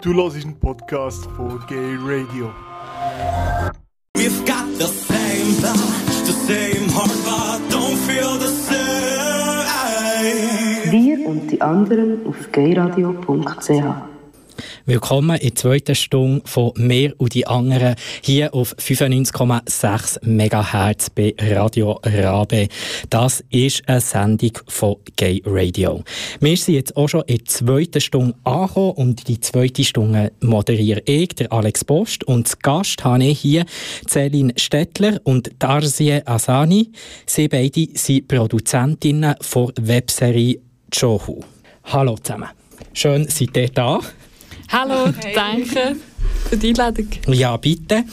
Du hörst einen Podcast von Gay Radio. We've got the same blood, the same heart, but don't feel the same. Wir und die anderen auf gayradio.ch Willkommen in der zweiten Stunde von «Mehr und die anderen» hier auf 95,6 MHz bei Radio Rabe. Das ist eine Sendung von Gay Radio. Wir sind jetzt auch schon in der zweiten Stunde angekommen und die zweite Stunde moderiere ich, der Alex Post. Und zu Gast habe ich hier Celine Stettler und Darzie Asani. Sie beide sind Produzentinnen der Webserie «Johu». Hallo zusammen. Schön, seid ihr da. Hallo, hey. danke für die Einladung. Ja, bitte.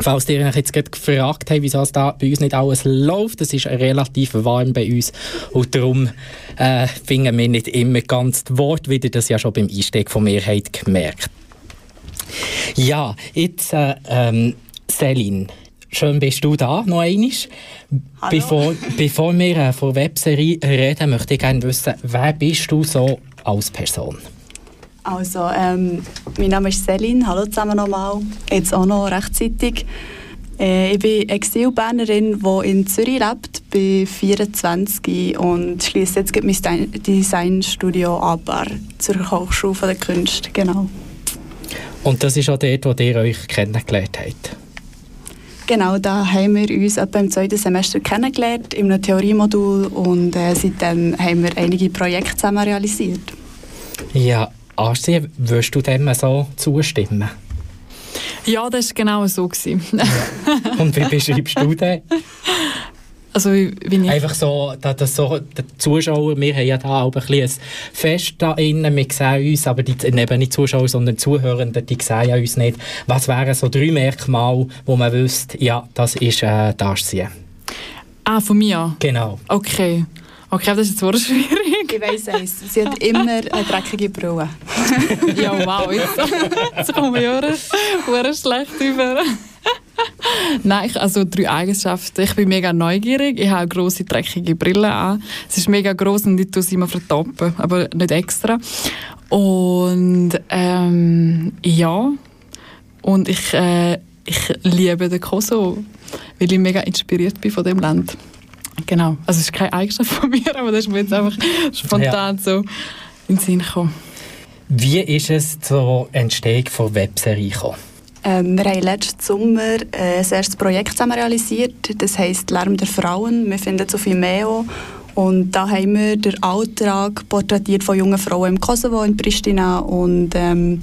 Falls ihr euch jetzt gerade gefragt habt, wieso es da bei uns nicht alles läuft, es ist relativ warm bei uns und darum äh, finden wir nicht immer ganz das Wort, wie ihr das ja schon beim Einstieg von mir habt gemerkt. Ja, jetzt äh, ähm, Celine, schön bist du da noch einmal. Bevor, bevor wir äh, von Webserie reden, möchte ich gerne wissen, wer bist du so als Person? Also, ähm, mein Name ist Selin. Hallo zusammen nochmal. Jetzt auch noch rechtzeitig. Äh, ich bin Exilbernerin, die in Zürich lebt, bin 24 und schließe jetzt mein Designstudio ab zur Hochschule der Künste. Genau. Und das ist auch dort, wo ihr euch kennengelernt habt? Genau, da haben wir uns etwa im zweiten Semester kennengelernt, einem Theoriemodul und äh, seitdem haben wir einige Projekte zusammen realisiert. Ja, Arsi, würdest du dem so zustimmen? Ja, das war genau so. Und wie beschreibst du das? Also. Einfach so, dass so, die Zuschauer, wir haben ja da auch ein, ein Fest da innen, wir sehen uns, aber die, eben nicht Zuschauer, sondern Zuhörende, die sehen ja uns nicht. Was wären so drei Merkmale, wo man wüsste, ja, das ist äh, Darcy? Ah, von mir? Genau. Okay. Okay, das ist jetzt schwierig. Ich weiss eins, sie hat immer eine dreckige Brille. ja, wow, jetzt, jetzt kommen wir ja schlecht über. Nein, also drei Eigenschaften. Ich bin mega neugierig, ich habe eine grosse, dreckige Brille an. Es ist mega gross und ich tue sie immer vertoppen, aber nicht extra. Und ähm, ja, und ich, äh, ich liebe den Kosovo, weil ich mega inspiriert bin von dem Land. Genau. Also es ist keine Eigenschaft von mir, aber das ist mir jetzt einfach spontan ja. so in den Sinn gekommen. Wie ist es zur Entstehung der Webserie gekommen? Ähm, wir haben letzten Sommer äh, ein erstes Projekt zusammen realisiert. Das heisst «Lärm der Frauen». Wir finden so viel mehr und da haben wir den Alltag porträtiert von jungen Frauen im Kosovo, in Pristina und ähm,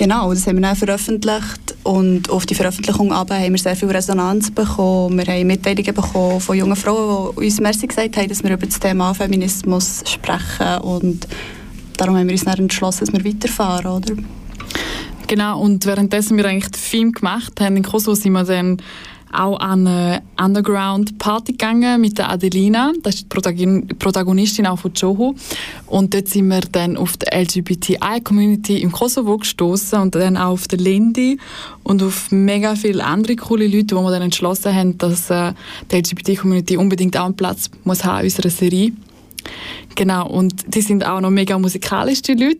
Genau, das haben wir dann veröffentlicht und auf die Veröffentlichung aber haben wir sehr viel Resonanz bekommen. Wir haben Mitteilungen bekommen von jungen Frauen, die uns merci gesagt haben, dass wir über das Thema Feminismus sprechen und darum haben wir uns dann entschlossen, dass wir weiterfahren, oder? Genau, und währenddessen wir eigentlich den Film gemacht haben in Kosovo, sind wir dann auch an eine Underground-Party gegangen mit der Adelina. Das ist die Protagonistin auch von Joho. Und dort sind wir dann auf die LGBTI-Community im Kosovo gestoßen und dann auch auf der Lindy und auf mega viele andere coole Leute, wo wir dann entschlossen haben, dass äh, die LGBT-Community unbedingt auch einen Platz muss haben in unserer Serie. Genau, und die sind auch noch mega musikalisch, die Leute.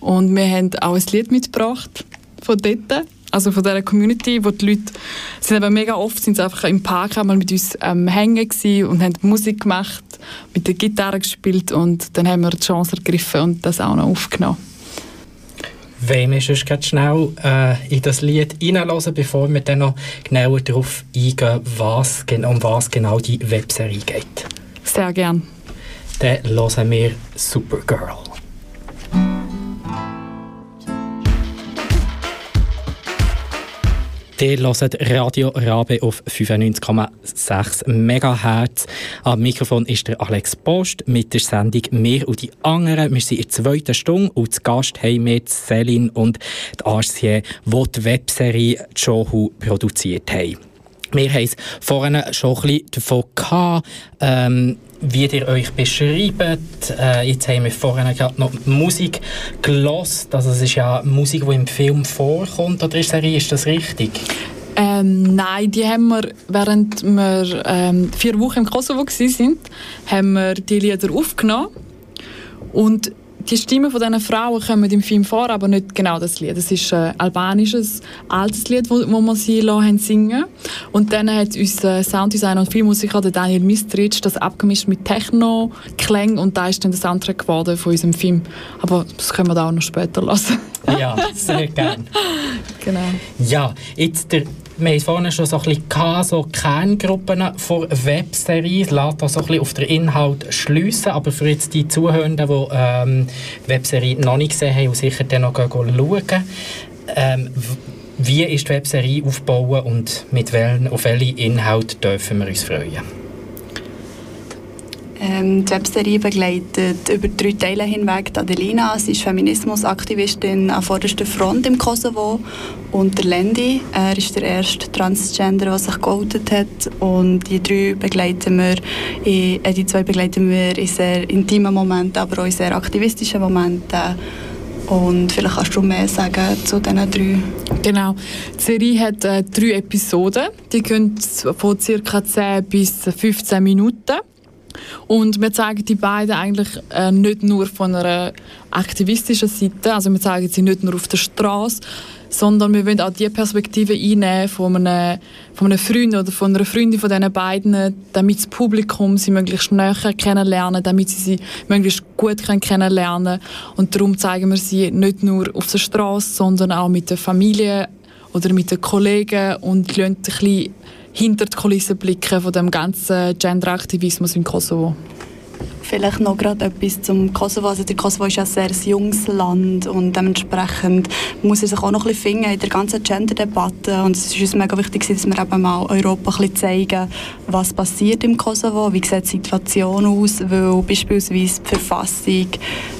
Und wir haben auch ein Lied mitgebracht von dort also von dieser Community, wo die Leute sind eben mega oft sind sie einfach im Park einmal mit uns ähm, hängen und haben Musik gemacht, mit der Gitarre gespielt und dann haben wir die Chance ergriffen und das auch noch aufgenommen. Wollen wir sonst ganz schnell äh, in das Lied hineinhören, bevor wir dann noch genauer darauf eingehen, was, um was genau die Webserie geht? Sehr gern. Dann hören wir Supergirl. Ihr hört Radio Rabe auf 95,6 MHz. Am Mikrofon ist der Alex Post mit der Sendung «Mehr und die anderen». Wir sind in der zweiten Stunde und zu Gast haben wir Celine und die Arcier, die die Webserie «Johu» produziert haben. Wir haben es vorhin schon ein bisschen davon gehabt, ähm, wie ihr euch beschreibt. Äh, jetzt haben wir vorhin gerade noch Musik gelost. Also es ist ja Musik, die im Film vorkommt oder ist, ist das richtig? Ähm, nein, die haben wir, während wir ähm, vier Wochen im Kosovo waren, haben wir die Lieder aufgenommen. Und die Stimmen von diesen Frauen kommen im Film vor, aber nicht genau das Lied. Es ist ein albanisches, altes Lied, wo, wo wir sie haben singen Und dann hat unser Sounddesigner und Filmmusiker Daniel Mistric das abgemischt mit Techno-Klängen und da ist dann der Soundtrack geworden von unserem Film. Aber das können wir da auch noch später lassen. ja, sehr gerne. genau. Ja, jetzt der wir haben vorhin schon so ein bisschen so Kerngruppen von Webserien. Lässt da so ein bisschen auf den Inhalt schliessen. Aber für jetzt die Zuhörenden, die ähm, Webserie noch nicht gesehen haben und sicher dann noch schauen, ähm, wie ist die Webserie aufgebaut und mit welchen, auf welche Inhalte dürfen wir uns freuen? Ähm, die Webserie begleitet über drei Teile hinweg Adelina. Sie ist Feminismusaktivistin an vorderster Front im Kosovo. Und der Lendi, er ist der erste Transgender, der sich geoutet hat. Und die drei begleiten wir, in, äh, die zwei begleiten wir in sehr intimen Momenten, aber auch in sehr aktivistischen Momenten. Und vielleicht kannst du mehr sagen zu diesen drei. Genau. Die Serie hat äh, drei Episoden. Die gehen von ca. 10 bis 15 Minuten. Und wir zeigen die beiden eigentlich äh, nicht nur von einer aktivistischen Seite, also wir zeigen sie nicht nur auf der Straße, sondern wir wollen auch die Perspektive einnehmen von einem, von einem Freund oder von einer Freundin von diesen beiden, damit das Publikum sie möglichst näher kennenlernen, damit sie sie möglichst gut kennenlernen können. Und darum zeigen wir sie nicht nur auf der Straße, sondern auch mit der Familie oder mit den Kollegen und lassen ein bisschen hinter die Kulissen blicken von dem ganzen Genderaktivismus in Kosovo. Vielleicht noch gerade etwas zum Kosovo. Also der Kosovo ist ja ein sehr junges Land und dementsprechend muss er sich auch noch ein bisschen finden in der ganzen Gender-Debatte. Und es ist uns mega wichtig, dass wir eben mal Europa ein bisschen zeigen, was passiert im Kosovo, wie sieht die Situation aus, weil beispielsweise die Verfassung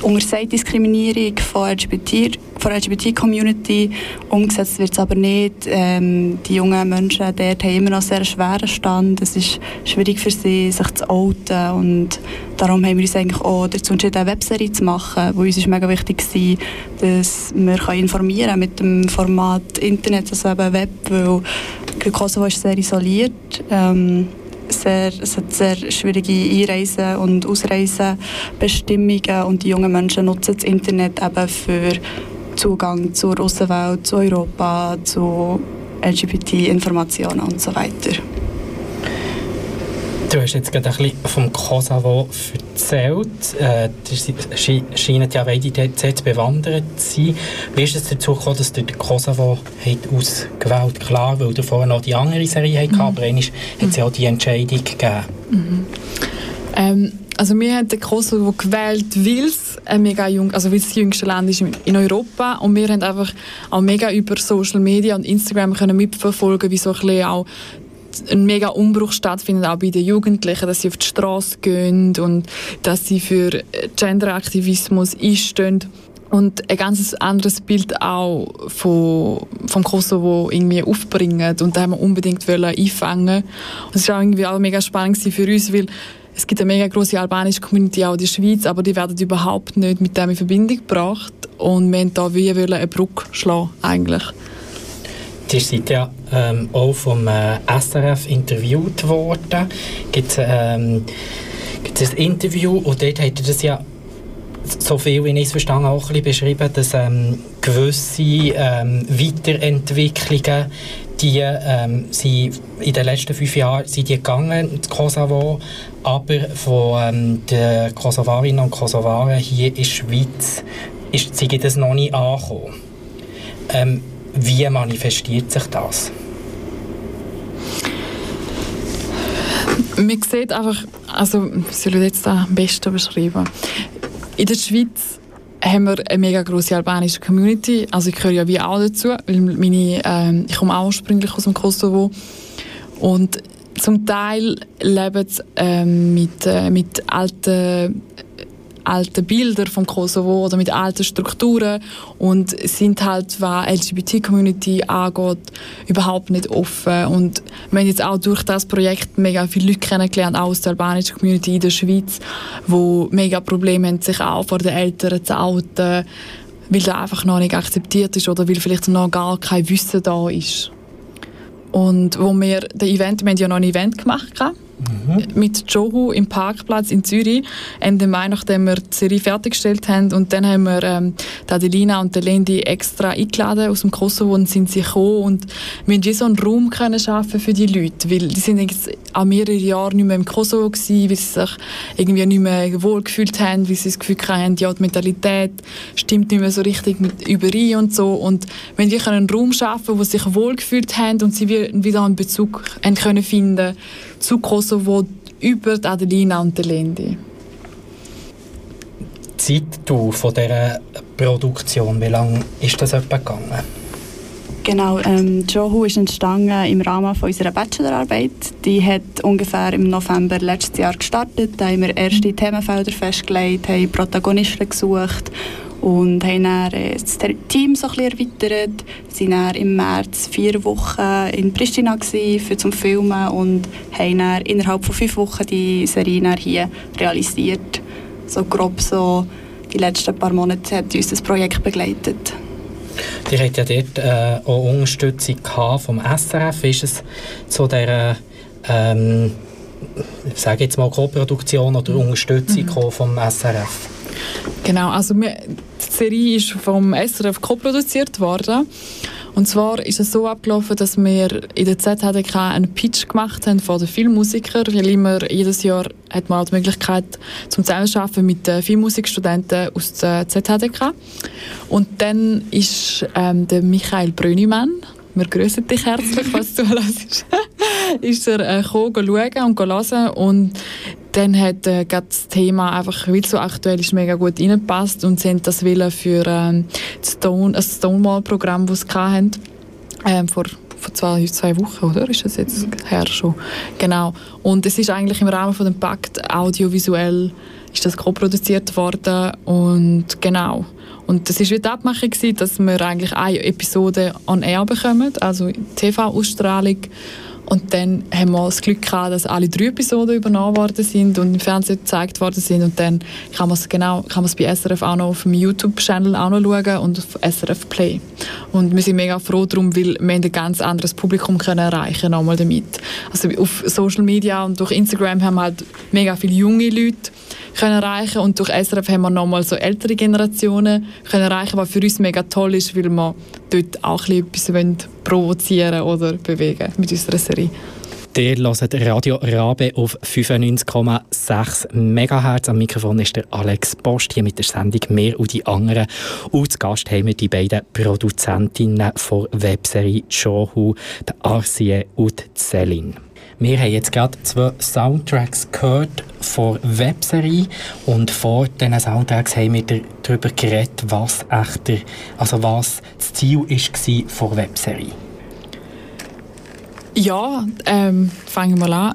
untersagt Diskriminierung von LGBT von der LGBT-Community. Umgesetzt wird es aber nicht. Ähm, die jungen Menschen dort haben immer noch sehr schweren Stand. Es ist schwierig für sie, sich zu outen. Und darum haben wir uns eigentlich auch dazu entschieden, eine Webserie zu machen, wo uns ist mega wichtig war, dass wir informieren können mit dem Format Internet, also eben Web, weil Kosovo ist sehr isoliert. Ähm, sehr, es hat sehr schwierige Einreisen- und Ausreisenbestimmungen und die jungen Menschen nutzen das Internet eben für Zugang zur Außenwelt, zu Europa, zu LGBT-Informationen und so weiter. Du hast jetzt gerade ein bisschen vom Kosovo erzählt. Äh, Sie scheinen ja beide dort bewandert zu sein. Wie ist es dazu gekommen, dass du den Kosovo ausgewählt? Klar, weil du vorher noch die andere Serie mhm. aber einmal hat es ja auch die Entscheidung gegeben. Mhm. Ähm, also wir haben den Kosovo gewählt, weil es ein mega jung, also weil das jüngste Land ist in Europa und wir haben einfach auch mega über Social Media und Instagram können mitverfolgen, wie so ein bisschen auch ein mega Umbruch stattfindet, auch bei den Jugendlichen, dass sie auf die Straße gehen und dass sie für Genderaktivismus einstehen und ein ganz anderes Bild auch vom Kosovo irgendwie aufbringen und da haben wir unbedingt einfangen und es war auch irgendwie auch mega spannend für uns, weil es gibt eine mega große albanische Community auch in der Schweiz, aber die werden überhaupt nicht mit dem in Verbindung gebracht. Und wir wollten da wie eine Brücke schlagen, eigentlich. Ihr seid ja ähm, auch vom äh, SRF interviewt worden. Gibt es ähm, ein Interview und dort habt ihr das ja so viel, wie ich es verstanden auch ein bisschen beschrieben, dass ähm, gewisse ähm, Weiterentwicklungen die ähm, sind in den letzten fünf Jahren sind die gegangen, in Kosovo, aber von ähm, den Kosovarinnen und Kosovaren hier in der Schweiz ist, sind das noch nicht angekommen. Ähm, wie manifestiert sich das? Man sieht einfach, also, soll ich jetzt am besten beschreiben? In der Schweiz haben wir eine mega große albanische Community. Also ich gehöre ja wie auch dazu, weil meine, äh, ich komme auch ursprünglich aus dem Kosovo. Und zum Teil leben sie äh, mit, äh, mit alten alten Bilder vom Kosovo oder mit alten Strukturen und sind halt, was LGBT-Community angeht, überhaupt nicht offen. Und wir haben jetzt auch durch das Projekt mega viele Leute kennengelernt, auch aus der albanischen Community in der Schweiz, wo mega Probleme haben, sich auch vor den Eltern zu outen, weil das einfach noch nicht akzeptiert ist oder weil vielleicht noch gar kein Wissen da ist. Und wo wir, der Event, wir haben ja noch ein Event gemacht, mit Johu im Parkplatz in Zürich Ende Mai, nachdem wir die Serie fertiggestellt haben. Und dann haben wir ähm, die Adelina und die Lendi extra eingeladen aus dem Kosovo und sind sie gekommen und wir haben wie so einen Raum können schaffen für die Leute, weil die sind jetzt auch mehrere Jahre nicht mehr im Kosovo gewesen, weil sie sich irgendwie nicht mehr wohl gefühlt haben, weil sie das Gefühl hatten, ja, die Mentalität stimmt nicht mehr so richtig mit überein und so. Und wenn wir einen Raum schaffen, wo sie sich wohl gefühlt haben und sie wieder einen Bezug haben können finden zu Kosovo über die Adelina und die Lendi. Zeit du von dieser Produktion, wie lange ist das etwa gegangen? Genau, ähm, Johu ist entstanden im Rahmen von unserer Bachelorarbeit. Die hat ungefähr im November letztes Jahr gestartet. Da haben wir erste Themenfelder festgelegt, haben Protagonisten gesucht und haben dann äh, das Team so ein bisschen erweitert. Wir waren im März vier Wochen in Pristina für zum Filmen und haben dann innerhalb von fünf Wochen die Serie hier realisiert. So grob so die letzten paar Monate hat uns das Projekt begleitet. Die hat ja dort äh, auch Unterstützung vom SRF. Ist es zu dieser ähm, ich sage jetzt mal Co-Produktion oder Unterstützung mhm. vom SRF? Genau, also wir, die Serie ist vom SRF co-produziert worden. Und zwar ist es so abgelaufen, dass wir in der ZHDK einen Pitch gemacht haben von den Filmmusikern, weil immer jedes Jahr hat man die Möglichkeit zum Zusammenarbeiten mit den Filmmusikstudenten aus der ZHDK. Und dann ist ähm, der Michael Brönimann, wir grüßen dich herzlich, falls du hörst, ist er äh, gekommen, schauen und hören und dann hat äh, das Thema einfach, weil es so aktuell ist, mega gut reingepasst und sie haben das wollen für ähm, das, Stone, das Stonewall-Programm, das sie hatten, ähm, vor vor zwei, zwei Wochen, oder? Ist das jetzt her schon? Genau. Und es ist eigentlich im Rahmen von dem Pakt audiovisuell ist das co-produziert worden und genau. Und das war die Abmachung, dass wir eigentlich eine Episode on air bekommen, also TV-Ausstrahlung und dann haben wir das Glück gehabt, dass alle drei Episoden übernommen worden sind und im Fernsehen gezeigt worden sind. Und dann kann man es genau, kann man es bei SRF auch noch auf dem YouTube-Channel schauen und auf SRF Play. Und wir sind mega froh darum, weil wir ein ganz anderes Publikum können erreichen nochmal damit. Also auf Social Media und durch Instagram haben wir halt mega viele junge Leute können erreichen und durch SRF haben wir nochmal so ältere Generationen können erreichen, was für uns mega toll ist, weil wir dort auch etwas provozieren oder bewegen mit unserer Serie. Ihr hört Radio Rabe auf 95,6 MHz. Am Mikrofon ist der Alex Post hier mit der Sendung «Mehr und die anderen». Und zu Gast haben wir die beiden Produzentinnen der Webserie «Johu», Arsie und Celine. Wir haben jetzt gerade zwei Soundtracks gehört von Webserie und vor diesen Soundtracks haben wir darüber geredet, was echter, also was das Ziel war von Webserie. Ja, ähm, fangen wir an.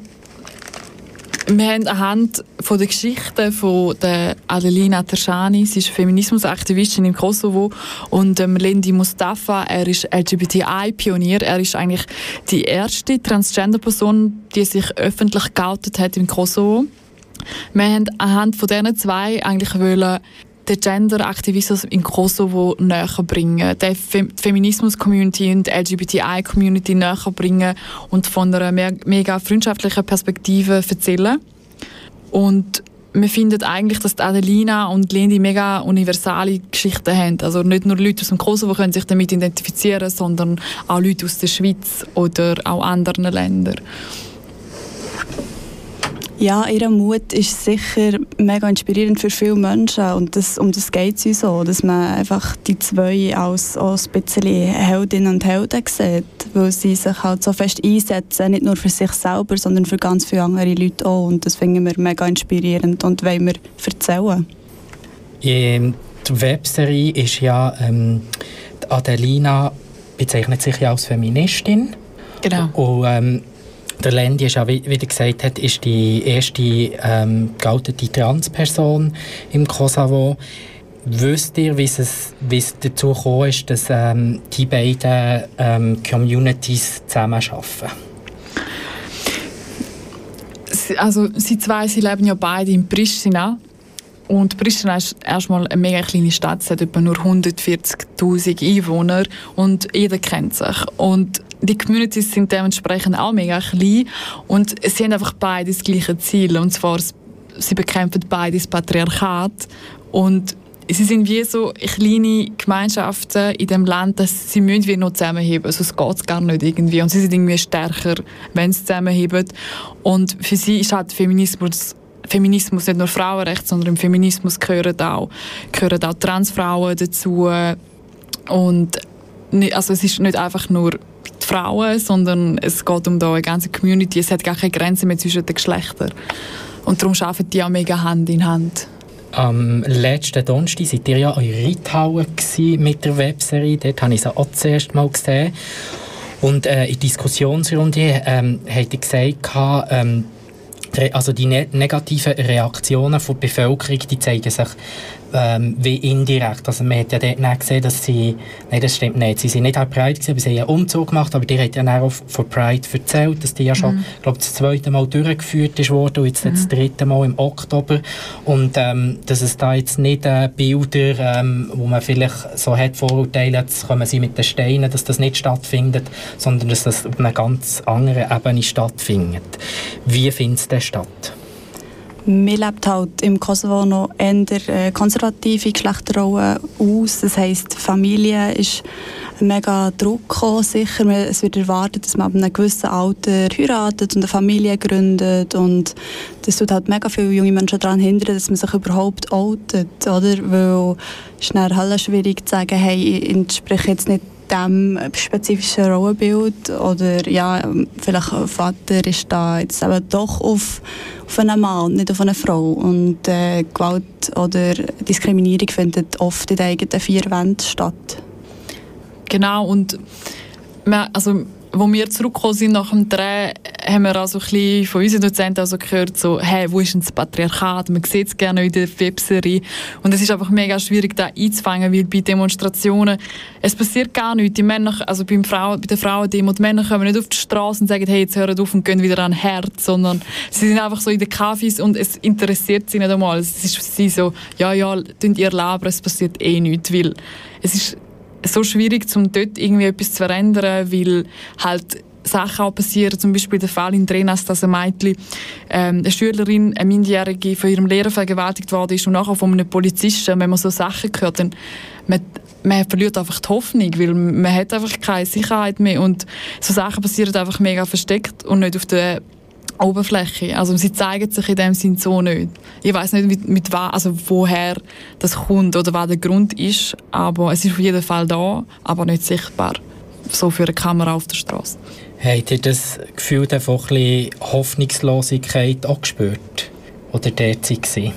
Wir haben anhand von der Geschichte von der Adelina Tershani, sie ist Feminismusaktivistin im Kosovo, und ähm, Lendi Mustafa, er ist LGBTI-Pionier. Er ist eigentlich die erste Transgender-Person, die sich öffentlich geoutet hat im Kosovo. Wir haben anhand von diesen zwei eigentlich wollen den Gender-Aktivismus in Kosovo näher bringen, die Feminismus-Community und LGBTI-Community näher bringen und von einer mega freundschaftlichen Perspektive erzählen. Und wir finden eigentlich, dass Adelina und Lindy mega universale Geschichten haben. Also nicht nur Leute aus dem Kosovo können sich damit identifizieren, sondern auch Leute aus der Schweiz oder auch anderen Ländern. Ja, ihr Mut ist sicher mega inspirierend für viele Menschen und das, um das geht es uns so, dass man einfach die zwei als, als ein bisschen Heldinnen und Helden sieht, weil sie sich halt so fest einsetzen, nicht nur für sich selber, sondern für ganz viele andere Leute auch und das finden wir mega inspirierend und wollen wir erzählen. Ähm, die Webserie ist ja, ähm, Adelina bezeichnet sich ja als Feministin. Genau. Und, ähm, der Lendi, ist ja, wie, wie gesagt hat, ist die erste ähm, geoutete Transperson im Kosovo. Wisst ihr, wie es, wie es dazu gekommen ist, dass ähm, die beiden ähm, Communities zusammenarbeiten? Also sie zwei, sie leben ja beide in Pristina. Und Pristina ist erstmal eine mega kleine Stadt, es hat etwa nur 140'000 Einwohner und jeder kennt sich. Und die Communities sind dementsprechend auch mega klein und sie haben einfach beide das gleiche Ziel und zwar sie bekämpfen beide das Patriarchat und sie sind wie so kleine Gemeinschaften in dem Land, dass sie müssen wie noch zusammenheben, es geht gar nicht irgendwie und sie sind irgendwie stärker, wenn sie zusammenheben und für sie ist halt Feminismus Feminismus nicht nur Frauenrecht, sondern im Feminismus gehören auch, gehören auch Transfrauen dazu und also es ist nicht einfach nur die Frauen, sondern es geht um eine ganze Community. Es hat gar keine Grenze mehr zwischen den Geschlechtern. Und darum arbeiten die auch mega Hand in Hand. Am letzten Donnerstag seid ihr ja in Reithauen mit der Webserie. Dort habe ich sie auch das erste Mal gesehen. Und äh, in der Diskussionsrunde ähm, habt ihr gesagt, ähm, also die ne negativen Reaktionen der Bevölkerung, die zeigen sich ähm, wie indirekt. Also man hat ja dort nicht gesehen, dass sie, nein, das stimmt nicht, sie sind nicht auch Pride gewesen, aber sie haben einen Umzug gemacht, aber die hat ja auch von Pride erzählt, dass die ja schon, mhm. glaube das zweite Mal durchgeführt ist worden und jetzt mhm. das dritte Mal im Oktober und ähm, dass es da jetzt nicht äh, Bilder, ähm, wo man vielleicht so hat Vorurteile, jetzt kommen sie mit den Steinen, dass das nicht stattfindet, sondern dass das auf einer ganz anderen Ebene stattfindet. Wie findet es statt? Man lebt halt im Kosovo noch eher äh, konservative Geschlechterrollen aus. Das heisst, Familie ist ein mega Druck gekommen, sicher. Es wird erwartet, dass man ab einem gewissen Alter heiratet und eine Familie gründet und das tut halt mega viele junge Menschen daran hindern, dass man sich überhaupt outet, oder? Weil es ist dann schwierig zu sagen, hey, ich entspreche jetzt nicht dem spezifischen Rollenbild oder ja, vielleicht Vater ist da jetzt eben doch auf, auf einen Mann, nicht auf eine Frau und äh, Gewalt oder Diskriminierung findet oft in den eigenen vier Wänden statt. Genau und man, also wo wir zurückgekommen sind nach dem Dreh, haben wir also ein von unseren Dozenten also gehört, so, hey, wo ist denn das Patriarchat? Man sieht es gerne in der Webserie. Und es ist einfach mega schwierig, da einzufangen, weil bei Demonstrationen, es passiert gar nichts. Die Männer, also beim Frau, bei der Frauendemo, die Männer kommen nicht auf die Straße und sagen, hey, jetzt hören auf und gehen wieder an Herz, sondern sie sind einfach so in den Cafés und es interessiert sie nicht einmal. Es ist für sie so, ja, ja, tun ihr Leben, es passiert eh nichts, weil es ist so schwierig, um dort irgendwie etwas zu verändern, weil halt Sachen auch passieren, zum Beispiel der Fall in Drenas, dass ein Mädchen, ähm, eine Schülerin, eine Minderjährige von ihrem Lehrer vergewaltigt worden ist und nachher von einem Polizisten, wenn man so Sachen hört, dann man, man verliert einfach die Hoffnung, weil man hat einfach keine Sicherheit mehr. Und so Sachen passieren einfach mega versteckt und nicht auf der Oberfläche. Also sie zeigen sich in dem Sinn so nicht. Ich weiß nicht, mit, mit was, also woher das kommt oder was der Grund ist, aber es ist auf jeden Fall da, aber nicht sichtbar. So für eine Kamera auf der Straße. Habt ihr das Gefühl von ein bisschen Hoffnungslosigkeit auch gespürt? Oder derzeit gewesen?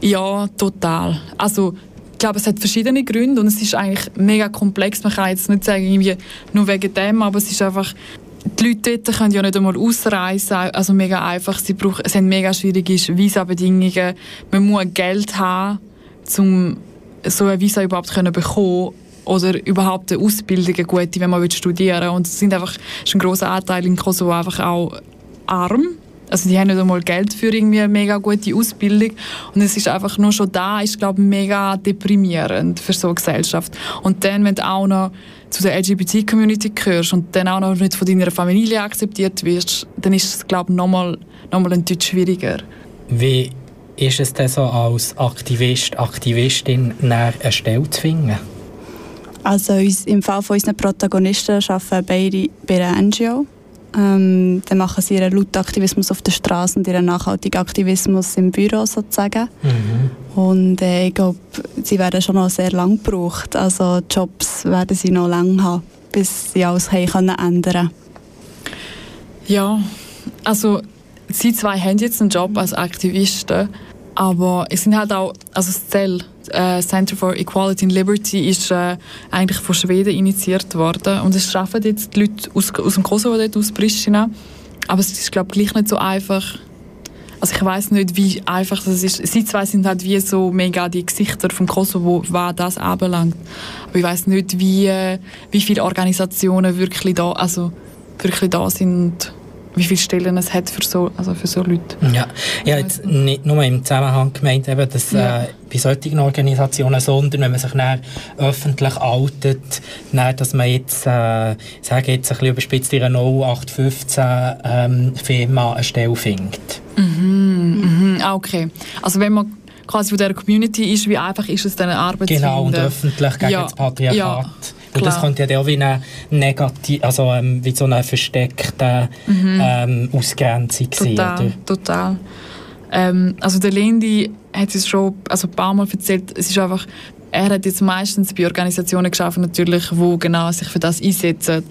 Ja, total. Also ich glaube, es hat verschiedene Gründe und es ist eigentlich mega komplex. Man kann jetzt nicht sagen, irgendwie nur wegen dem, aber es ist einfach die Leute dort können ja nicht einmal ausreisen, also mega einfach. Sie, brauchen, es sind mega schwierige Visabedingungen. Man muss Geld haben, um so ein Visa überhaupt zu bekommen oder überhaupt eine Ausbildung, eine gute, wenn man studieren will. Und es sind einfach, ist ein grosser Anteil in Kosovo einfach auch arm. Also die haben nicht einmal Geld für irgendwie eine mega gute Ausbildung und es ist einfach nur schon da, ist glaube mega deprimierend für so eine Gesellschaft. Und dann, wenn auch noch zu der LGBT-Community gehörst und dann auch noch nicht von deiner Familie akzeptiert wirst, dann ist es glaube ich nochmal noch mal ein Stück schwieriger. Wie ist es denn so als Aktivist, Aktivistin eine Stelle zu finden? Also im Fall von unseren Protagonisten arbeiten beide bei einer NGO ähm, dann machen sie ihren Lautaktivismus auf der Straße und ihren nachhaltigen Aktivismus im Büro sozusagen. Mhm. Und äh, ich glaube, sie werden schon noch sehr lange gebraucht. Also Jobs werden sie noch lange haben, bis sie alles haben können ändern Ja, also sie zwei haben jetzt einen Job als Aktivisten, aber es sind halt auch, also das Ziel äh, Center for Equality and Liberty ist äh, eigentlich von Schweden initiiert worden und es schaffen jetzt die Leute aus, aus dem Kosovo, dort, aus Pristina, aber es ist glaube gleich nicht so einfach. Also ich weiß nicht, wie einfach das ist. Sie zwei sind halt wie so mega die Gesichter vom Kosovo, was das anbelangt. Aber ich weiß nicht, wie, äh, wie viele Organisationen wirklich da, also wirklich da sind wie viele Stellen es hat für so, also für so Leute. Ja, habe jetzt nicht nur im Zusammenhang gemeint, eben, dass ja. äh, bei solchen Organisationen, sondern wenn man sich dann öffentlich outet, dann, dass man jetzt, äh, sage jetzt ein bisschen überspitzt, in einer 0815 ähm, Firma eine Stelle findet. Mhm, mhm, okay. Also wenn man quasi von dieser Community ist, wie einfach ist es, diese Arbeit genau, zu finden? Genau, und öffentlich gegen ja. das Patriarchat. Ja. Und das könnte ja auch wie eine negativ, also ähm, wie so eine versteckte mhm. ähm, Ausgrenzung total, sein. Total. Ähm, also der Lindy hat es schon also ein paar Mal erzählt, es ist einfach, er hat jetzt meistens bei Organisationen geschaffen, natürlich, wo genau sich für das einsetzen.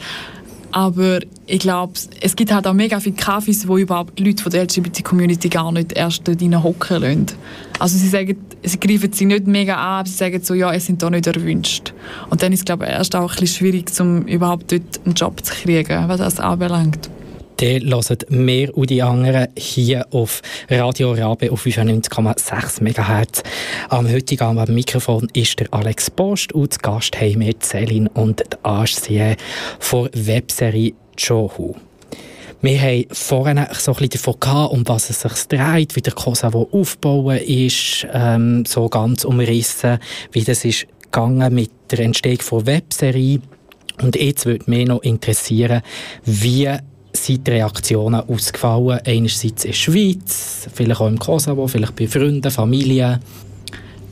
Aber ich glaube, es gibt halt auch mega viele Cafés, wo überhaupt die Leute von der LGBT-Community gar nicht erst dort hocken lassen. Also sie sagen, sie greifen sie nicht mega an, aber sie sagen so, ja, es sind da nicht erwünscht. Und dann ist es, glaube ich, erst auch ein bisschen schwierig, um überhaupt dort einen Job zu kriegen, was das anbelangt. Die hören mehr und die anderen hier auf Radio Rabe auf 95,6 MHz. Am heutigen Abend am Mikrofon ist der Alex Post und zu Gast haben wir Celine und Arsien von Webserie Johu. Wir haben vorhin so ein bisschen davon gehabt, um was es sich dreht, wie der Kosovo aufbauen ist, ähm, so ganz umrissen, wie das ist gegangen mit der Entstehung von Webserie. Und jetzt würde mich noch interessieren, wie sind die Reaktionen ausgefallen? Einerseits in der Schweiz, vielleicht auch im Kosovo, vielleicht bei Freunden, Familie.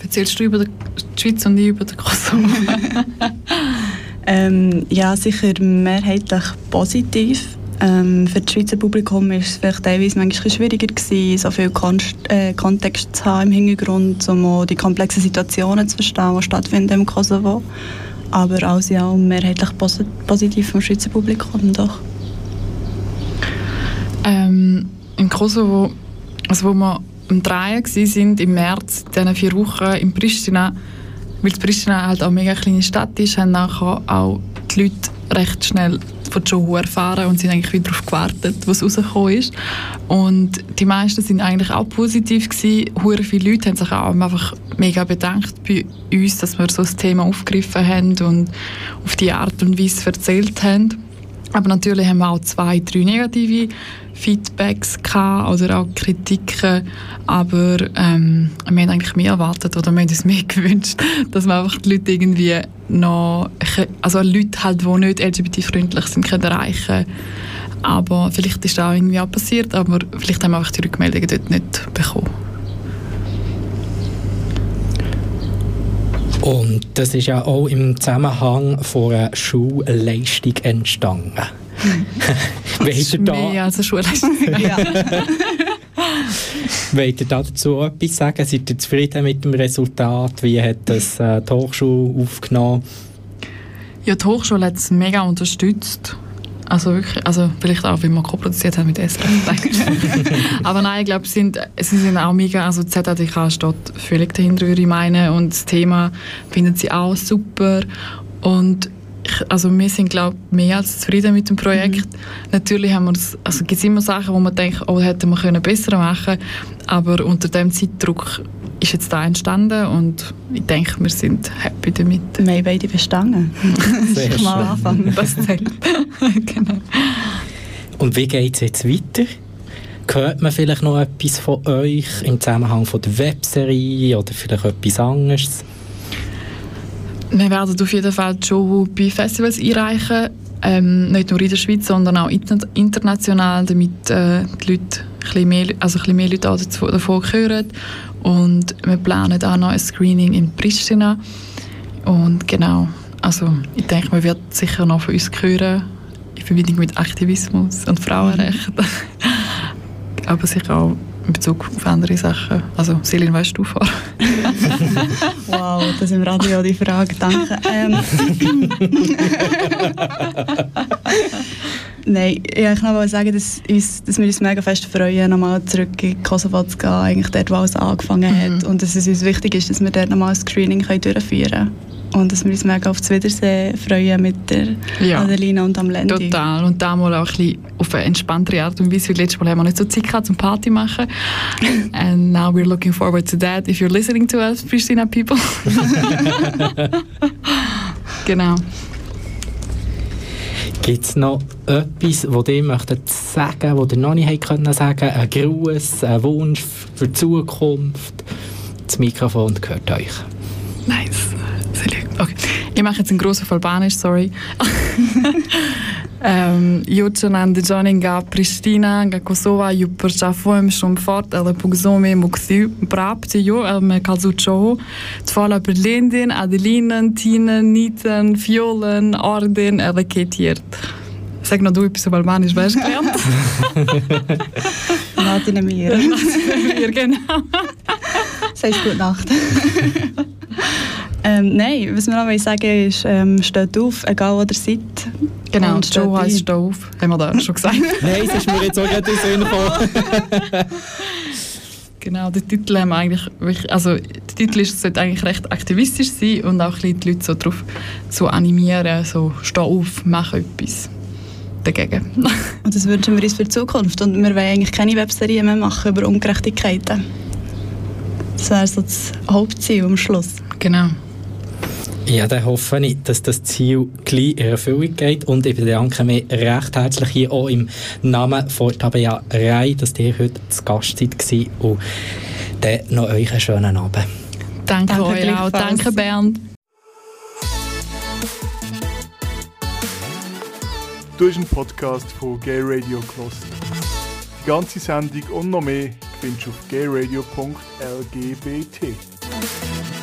Erzählst du über die Schweiz und ich über den Kosovo? ähm, ja, sicher mehrheitlich positiv. Ähm, für das Schweizer Publikum war es vielleicht teilweise manchmal schwieriger gewesen, so viel Kon äh, Kontext zu haben im Hintergrund, um auch die komplexen Situationen zu verstehen, die stattfinden im Kosovo. Aber alles allem mehrheitlich positiv vom Schweizer Publikum, doch. Ähm, Im Kosovo, also wo wir am Drehen waren, im März, diesen vier Wochen in Pristina, weil Pristina halt auch eine mega kleine Stadt ist, haben nachher auch die Leute recht schnell von Joe erfahren und sind eigentlich wieder darauf gewartet, was rausgekommen ist. Und die meisten sind eigentlich auch positiv gewesen. Hure viele Leute haben sich auch einfach mega bedankt bei uns, dass wir so das Thema aufgegriffen haben und auf die Art und Weise erzählt haben. Aber natürlich haben wir auch zwei, drei negative Feedbacks gehabt oder auch Kritiken, aber ähm, wir haben eigentlich mehr erwartet oder wir haben uns mehr gewünscht, dass wir einfach die Leute irgendwie noch, also Leute halt, die nicht LGBT-freundlich sind, können erreichen aber vielleicht ist das auch irgendwie auch passiert, aber vielleicht haben wir einfach die Rückmeldungen dort nicht bekommen. Und das ist ja auch im Zusammenhang von einer Schulleistung entstanden. Wollt ihr da... Mehr als eine Schulleistung. ja. Wollt ihr dazu etwas sagen? Seid ihr zufrieden mit dem Resultat? Wie hat das äh, die Hochschule aufgenommen? Ja, die Hochschule hat es mega unterstützt. Also wirklich, also vielleicht auch, weil wir co-produziert haben mit SRF. Aber nein, ich glaube, sie sind, sie sind auch mega, also ZADK steht völlig dahinter, würde ich meinen. Und das Thema finden sie auch super. Und also wir sind glaube mehr als zufrieden mit dem Projekt. Mhm. Natürlich haben wir also gibt es immer Sachen, wo man denkt, oh, hätten wir können besser machen, aber unter dem Zeitdruck ist jetzt da entstanden und ich denke, wir sind happy damit. Wir haben beide verstanden. Sehr schön. mal anfangen. Das zählt. genau. Und wie geht es jetzt weiter? Hört man vielleicht noch etwas von euch im Zusammenhang von der Webserie oder vielleicht etwas anderes? Wir werden auf jeden Fall schon bei Festivals einreichen, ähm, nicht nur in der Schweiz, sondern auch international, damit äh, die Leute ein mehr, also ein mehr Leute dazu, davon hören. Und wir planen auch noch ein Screening in Pristina. Und genau, also ich denke, man wird sicher noch von uns hören, in Verbindung mit Aktivismus und Frauenrechten. Aber sicher auch in Bezug auf andere Sachen. Also, Selin, weißt du vor? wow, das ist im Radio die Frage, danke. Ähm. Nein, ich wollte sagen, dass, uns, dass wir uns mega fest freuen, nochmal zurück in Kosovo zu gehen, eigentlich dort, wo alles angefangen hat. Mhm. Und dass es uns wichtig ist, dass wir dort nochmal ein Screening durchführen können und dass wir uns mega auf das Wiedersehen freuen mit der ja. Adelina und am Lendi. Total. Und da mal auch ein bisschen auf eine entspanntere Art und Weise, weil letztes Mal haben wir nicht so Zeit gehabt zum Party machen. And now we're looking forward to that, if you're listening to us, Pristina people. genau. Gibt es noch etwas, das ihr möchtet sagen, das ihr noch nicht können sagen ein Gruß, ein Wunsch für die Zukunft? Das Mikrofon gehört euch. Nice. Überlegen. Okay. Ich mache jetzt einen großen Albanisch, sorry. Um, ju që na ndigjoni nga Prishtina, nga Kosova, ju përqafojmë shumë fort edhe po gëzohemi mu kthy prapë që ju edhe me kallzu çohu. Të fala për Lendin, Adelinën, Tinën, Nitën, Fjollën, Ardin edhe ke tjertë. Se kënë duj pisë balbani shbesh klient. Natin e mirë. Natin e mirë, kena. Se ishku nahtë. Ähm, nein, was wir noch sagen ist, ähm, steht auf, egal wo ihr seid. Genau, und Joe heisst «Steh auf», haben wir da schon gesagt. Nein, das ist mir jetzt auch gerade in Sinn gekommen. Genau, der Titel haben wir eigentlich, also der Titel ist, sollte eigentlich recht aktivistisch sein und auch ein bisschen die Leute so darauf zu animieren, so «Steh auf, mach etwas» dagegen. und das wünschen wir uns für die Zukunft und wir wollen eigentlich keine Webserien mehr machen über Ungerechtigkeiten. Das wäre so das Hauptziel am Schluss. Genau. Ja, dann hoffe ich, dass das Ziel gleich in Erfüllung geht und ich bedanke mich recht herzlich hier auch im Namen von Tabea Rei, dass ihr heute zu Gast seid und dann noch euch einen schönen Abend. Danke, Danke euch auch. Danke Bernd. Du hast einen Podcast von Gay Radio gehört. Die ganze Sendung und noch mehr findest du auf gayradio.lgbt.